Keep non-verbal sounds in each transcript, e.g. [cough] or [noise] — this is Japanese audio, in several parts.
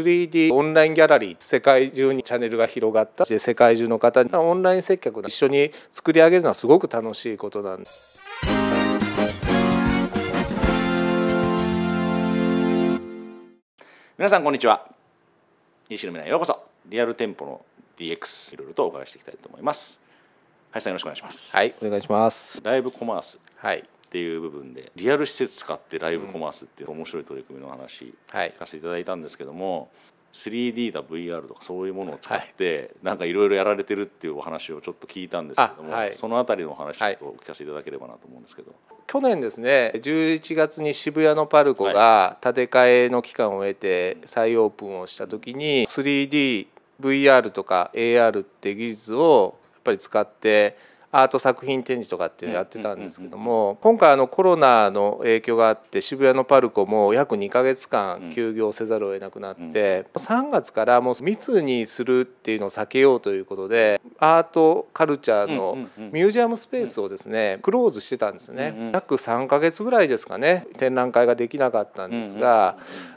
3D オンラインギャラリー世界中にチャンネルが広がった。世界中の方にオンライン接客一緒に作り上げるのはすごく楽しいことなんで。す。皆さんこんにちは。西野未来ようこそ。リアル店舗の DX いろいろとお伺いしていきたいと思います。林さんよろしくお願いします。はいお願いします。ライブコマース。はいっていう部分でリアル施設使ってライブコマースっていう面白い取り組みの話聞かせていただいたんですけども、3D だ VR とかそういうものを使って、なんかいろいろやられてるっていうお話をちょっと聞いたんですけども、はい、その辺りのお話ちょっと聞かせていただければなと思うんですけど、去年ですね11月に渋谷のパルコが建て替えの期間を経て再オープンをした時に 3DVR とか AR って技術をやっぱり使ってアート作品展示とかっていうのをやってたんですけども今回あのコロナの影響があって渋谷のパルコも約2か月間休業せざるを得なくなって3月からもう密にするっていうのを避けようということでアートカルチャーのミュージアムスペースをですねクローズしてたんですね。約3か月ぐらいですかね展覧会ができなかったんですが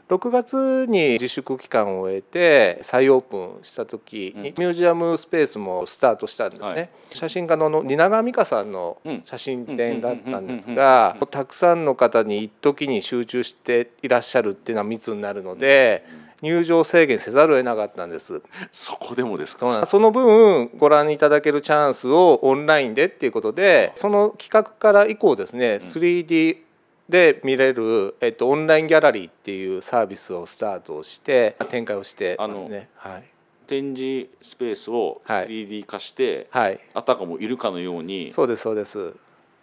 6月に自粛期間を終えて再オープンした時にミュージアムスペースもスタートしたんですね、はい、写真家の蜷川美香さんの写真展だったんですがたくさんの方に一時に集中していらっしゃるっていうのは密になるので。入場制限せざるを得なかったんです。そこでもですか？その分ご覧いただけるチャンスをオンラインでっていうことでその企画から以降ですね 3D で見れる、えっと、オンラインギャラリーっていうサービスをスタートして展開をしてますね。はい、展示スペースを 3D 化して、はい、あたかもいるかのように。そうですそうです。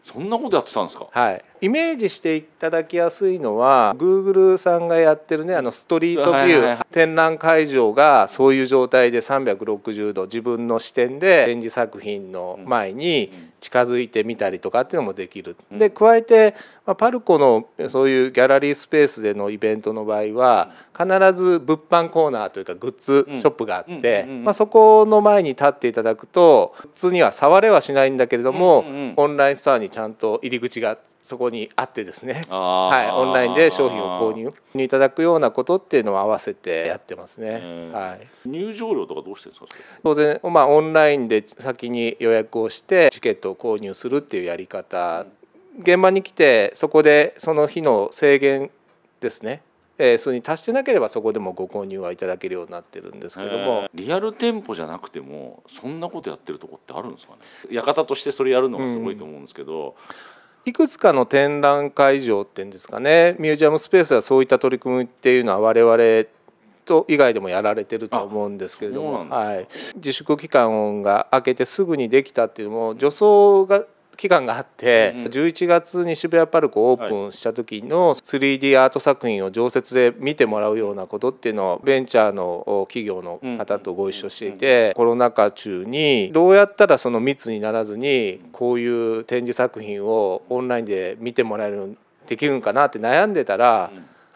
そんなことやってたんですか？はいイメージしていただきやすいのは Google さんがやってるねあのストリートビュー、展覧会場がそういう状態で360度自分の視点で展示作品の前に近づいてみたりとかっていうのもできる。で加えて、まあ、パルコのそういうギャラリースペースでのイベントの場合は必ず物販コーナーというかグッズショップがあって、まあ、そこの前に立っていただくと普通には触れはしないんだけれども、オンラインストアにちゃんと入り口がそこにあってですね、はい、オンラインで商品を購入いただくようなことっていうのを合わせてやってますね。はい、入場料とかどうしてるんですか？当然、まあ、オンラインで先に予約をしてチケットを購入するっていうやり方、現場に来てそこでその日の制限ですね。えー、それに達してなければそこでもご購入はいただけるようになってるんですけども、リアル店舗じゃなくてもそんなことやってるとこってあるんですかね？館としてそれやるのがすごいと思うんですけど、うんいくつかの展覧会場っていうんですかねミュージアムスペースはそういった取り組みっていうのは我々と以外でもやられてると思うんですけれども、はい、自粛期間が明けてすぐにできたっていうのも助走が期間があって、うん、11月に渋谷パルコオープンした時の 3D アート作品を常設で見てもらうようなことっていうのをベンチャーの企業の方とご一緒していて、コロナ禍中にどうやったらその密にならずにこういう展示作品をオンラインで見てもらえるできるのかなって悩んでたら、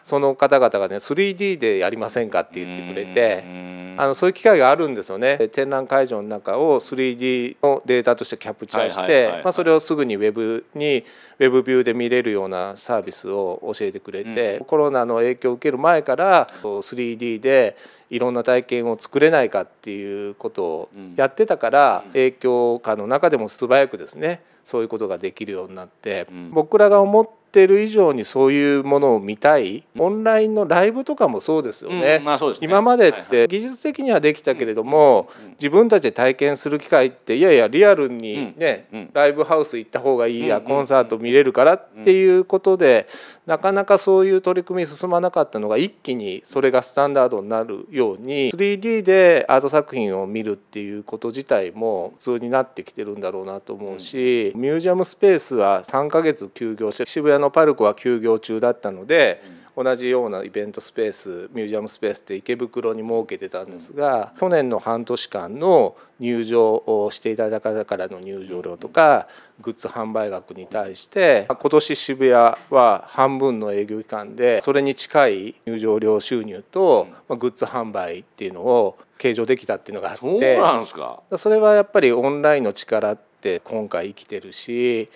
その方々がね 3D でやりませんかって言ってくれて。あのそういう機会があるんですよね。展覧会場の中を 3D のデータとしてキャプチャーしてそれをすぐにウェブにウェブビューで見れるようなサービスを教えてくれて、うん、コロナの影響を受ける前から 3D でいろんな体験を作れないかっていうことをやってたから、影響下の中でも素早くですねそういうことができるようになって、僕らが思ってってる以上にそういうものを見たい。オンラインのライブとかもそうですよね。今までって技術的にはできたけれども、自分たちで体験する機会っていやいやリアルにね、ライブハウス行った方がいいや、コンサート見れるからっていうことで、なかなかそういう取り組み進まなかったのが一気にそれがスタンダードになるように 3D でアート作品を見るっていうこと自体も普通になってきてるんだろうなと思うし、ミュージアムスペースは3ヶ月休業して渋谷ののパルコは休業中だったので、同じようなイベントスペースミュージアムスペースって池袋に設けてたんですが、去年の半年間の入場をしていただいた方からの入場料とかグッズ販売額に対して今年渋谷は半分の営業期間でそれに近い入場料収入とグッズ販売っていうのを計上できたっていうのがあってそうなんですか。それはやっぱりオンラインの力って今回生きてるし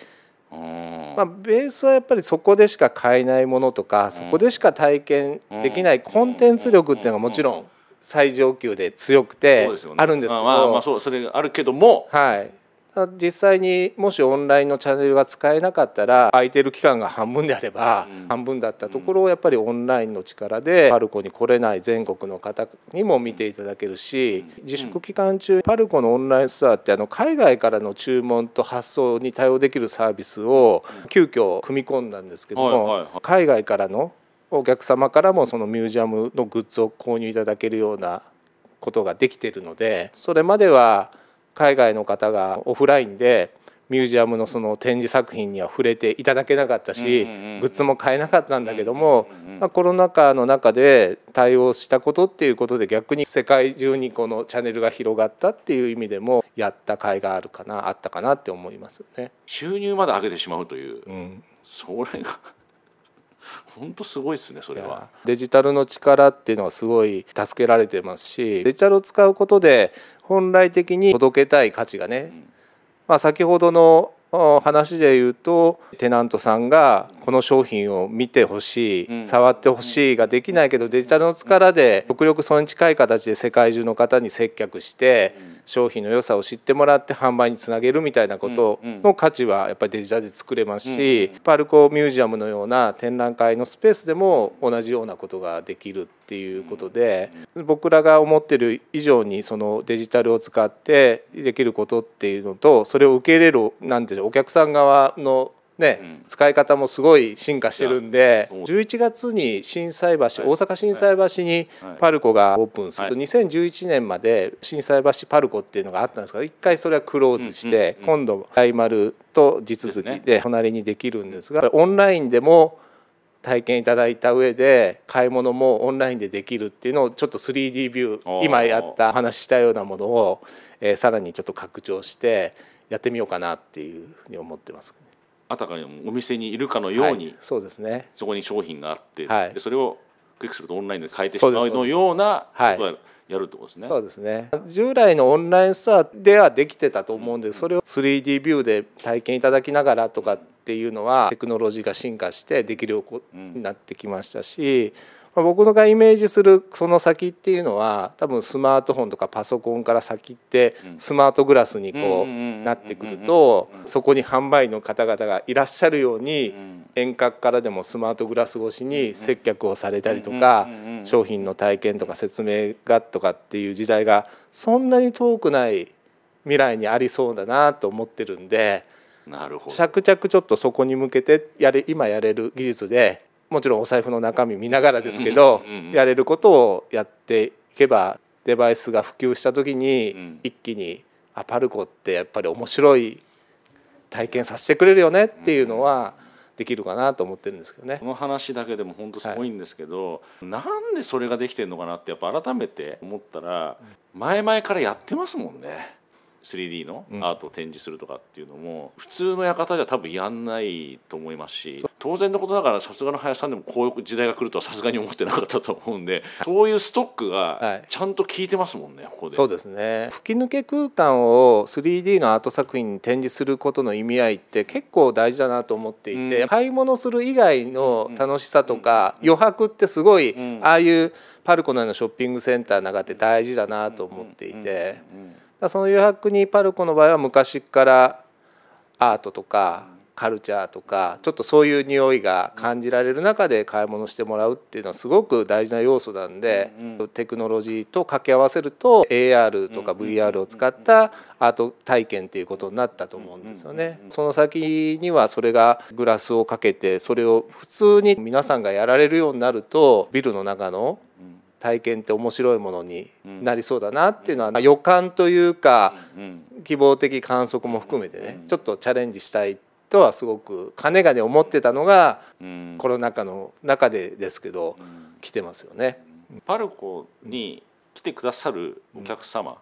まあ、ベースはやっぱりそこでしか買えないものとかそこでしか体験できないコンテンツ力っていうのがもちろん最上級で強くてあるんですけど、まあ、まあそうそれがあるけども、はい、実際にもしオンラインのチャンネルが使えなかったら空いてる期間が半分であれば半分だったところをやっぱりオンラインの力でパルコに来れない全国の方にも見ていただけるし自粛期間中パルコのオンラインストアってあの海外からの注文と発送に対応できるサービスを急遽組み込んだんですけども海外からのお客様からもそのミュージアムのグッズを購入いただけるようなことができているのでそれまでは海外の方がオフラインでミュージアムのその展示作品には触れていただけなかったし、グッズも買えなかったんだけども、まあ、コロナ禍の中で対応したことっていうことで逆に世界中にこのチャンネルが広がったっていう意味でもやった甲斐があるかなあったかなって思いますね。収入まで上げてしまうという、うん、それが [laughs] 本当すごいですねそれは。デジタルの力っていうのはすごい助けられてますしデジタルを使うことで本来的に届けたい価値がね、うん、まあ、先ほどの話で言うとテナントさんがこの商品を見てほしい、うん、触ってほしいができないけどデジタルの力で極力それに近い形で世界中の方に接客して商品の良さを知ってもらって販売につなげるみたいなことの価値はやっぱりデジタルで作れますしパルコミュージアムのような展覧会のスペースでも同じようなことができるっていうことで僕らが思ってる以上にそのデジタルを使ってできることっていうのとそれを受け入れるなんていうお客さん側のね、うん、使い方もすごい進化してるんで11月に心斎橋、はい、大阪心斎橋にパルコがオープンする、はい、2011年まで心斎橋パルコっていうのがあったんですけど一回それはクローズして、今度大丸と地続きで隣にできるんですがオンラインでも体験いただいた上で買い物もオンラインでできるっていうのをちょっと 3D ビュー。今やった話したようなものを、えー、さらにちょっと拡張してやってみようかなっていうふうに思ってます。あたかにお店にいるかのように、はい、そうですね。そこに商品があって、はい、でそれをクリックするとオンラインで買えてしまうのようなことをやるってことですね。そうですね。従来のオンラインストアではできてたと思うんでそれを 3D ビューで体験いただきながらとかっていうのはテクノロジーが進化してできるようになってきましたし。うん僕のがイメージするその先っていうのは多分スマートフォンとかパソコンから先ってスマートグラスにこうなってくるとそこに販売の方々がいらっしゃるように遠隔からでもスマートグラス越しに接客をされたりとか商品の体験とか説明がとかっていう時代がそんなに遠くない未来にありそうだなと思ってるんで。なるほど着々ちょっとそこに向けてやれ今やれる技術でもちろんお財布の中身見ながらですけど、やれることをやっていけばデバイスが普及した時に一気にあパルコってやっぱり面白い体験させてくれるよねっていうのはできるかなと思ってるんですけどね。この話だけでも本当すごいんですけど、はい、なんでそれができてるのかなってやっぱ改めて思ったら前々からやってますもんね。3D のアートを展示するとかっていうのも普通の館じゃ多分やんないと思いますし当然のことだからさすがの林さんでもこういう時代が来るとはさすがに思ってなかったと思うんでそういうストックがちゃんと効いてますもんね、ここで。そうですね。吹き抜け空間を 3D のアート作品に展示することの意味合いって結構大事だなと思っていて、うん、買い物する以外の楽しさとか余白ってすごい、ああいうパルコのようなショッピングセンターの中って大事だなと思っていて。その余白にパルコの場合は昔からアートとかカルチャーとかちょっとそういう匂いが感じられる中で買い物してもらうっていうのはすごく大事な要素なんで、テクノロジーと掛け合わせると AR とか VR を使ったアート体験っていうことになったと思うんですよね。その先にはそれがグラスをかけてそれを普通に皆さんがやられるようになるとビルの中の体験って面白いものになりそうだなっていうのは予感というか希望的観測も含めてねちょっとチャレンジしたいとはすごくかねがね思ってたのがコロナ禍の中でですけど来てますよね。パルコに来てくださるお客様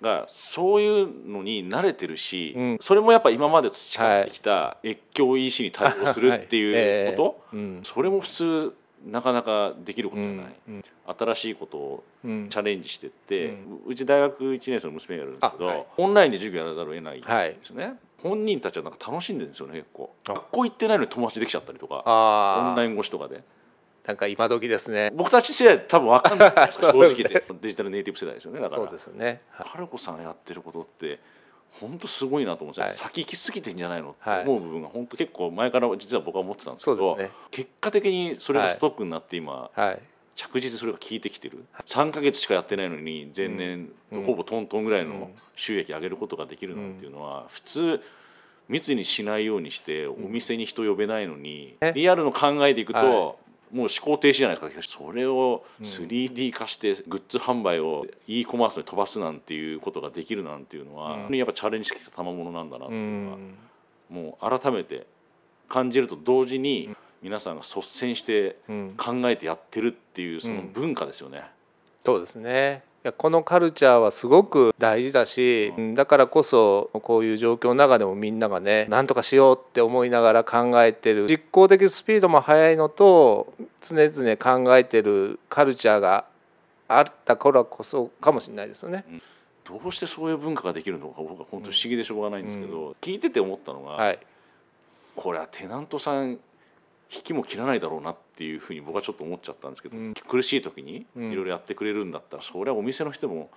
がそういうのに慣れてるし、それもやっぱ今まで培ってきた越境 EC に対応するっていうこと、それも普通なかなかできることじゃない、うん。うん、新しいことをチャレンジしてって、うん、うち大学1年生の娘がいるんですけど、はい、オンラインで授業やらざるを得ないんですよね。はい、本人たちはなんか楽しんでるんですよね結構。学校行ってないのに友達できちゃったりとかオンライン越しとかで。なんか今時ですね。僕たち世代多分分かんないですか正直 [laughs] でデジタルネイティブ世代ですよねだから。そうですよね。春子さんやってることって本当すごいなと思って、はい、先行き過ぎてんじゃないのって思う部分が本当結構前から実は僕は思ってたんですけど、ね、結果的にそれがストックになって今、はい、着実それが効いてきてる。3か月しかやってないのに前年、ほぼトントンぐらいの収益上げることができるなんていうのは普通密にしないようにしてお店に人呼べないのにリアルの考えでいくともう思考停止じゃないですかそれを 3D 化してグッズ販売を e コマースに飛ばすなんていうことができるなんていうのは、うん、やっぱチャレンジしてきた賜物なんだなっていうのは、もう改めて感じると同時に皆さんが率先して考えてやってるっていうその文化ですよね。そうですね。やこのカルチャーはすごく大事だしだからこそこういう状況の中でもみんながね何とかしようって思いながら考えてる。実行的スピードも速いのと常々考えてるカルチャーがあった頃こそかもしれないですよね。どうしてそういう文化ができるのか僕は本当不思議でしょうがないんですけど、うん、聞いてて思ったのが、はい、これはテナントさん引きも切らないだろうなっていうふうに僕はちょっと思っちゃったんですけど、うん、苦しい時にいろいろやってくれるんだったら、それはお店の人も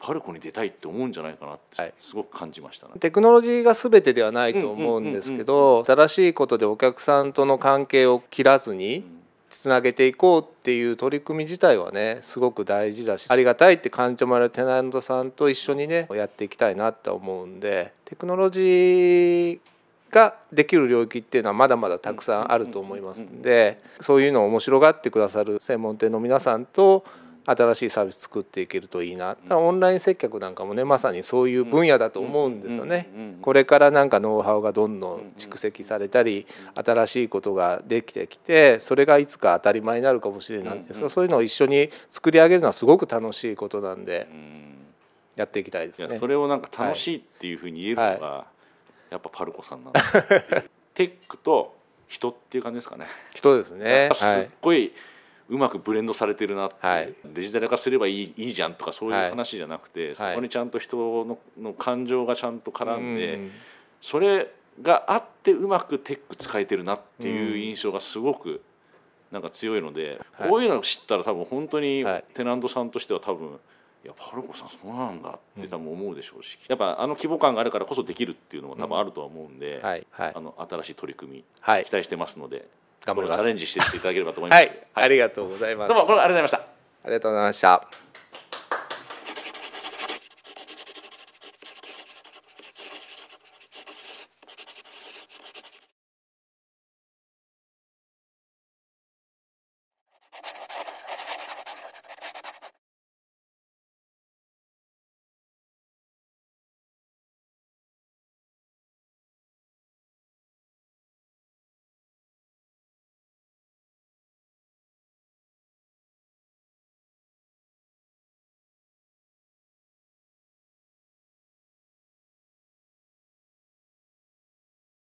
パルコに出たいって思うんじゃないかなってすごく感じました、ね。はい、テクノロジーが全てではないと思うんですけど新しいことでお客さんとの関係を切らずにつなげていこうっていう取り組み自体はねすごく大事だしありがたいって感じてもらえるテナントさんと一緒にねやっていきたいなって思うんでテクノロジーができる領域っていうのはまだまだたくさんあると思いますんでそういうのを面白がってくださる専門店の皆さんと新しいサービス作っていけるといいな。オンライン接客なんかもねまさにそういう分野だと思うんですよね。これからなんかノウハウがどんどん蓄積されたり新しいことができてきてそれがいつか当たり前になるかもしれないんですがそういうのを一緒に作り上げるのはすごく楽しいことなんでやっていきたいですね。それをなんか楽しいっていうふうに言えるのが、はいやっぱパルコさんなん [laughs] テックと人っていう感じですかね。人ですね。すっごいうまくブレンドされてるなはい、デジタル化すればいいいいじゃんとかそういう話じゃなくて、はい、そこにちゃんと人のの感情がちゃんと絡んで、それがあってうまくテック使えてるなっていう印象がすごくなんか強いので、こういうのを知ったら多分本当にテナントさんとしては多分いやパルコさんそうなんだって多分思うでしょうし、やっぱあの規模感があるからこそできるっていうのも多分あるとは思うんで、はいはい、あの新しい取り組み、はい、期待してますので頑張りチャレンジしていっていただければと思います、はい、ありがとうございます。どうもこれありがとうございました。ありがとうございました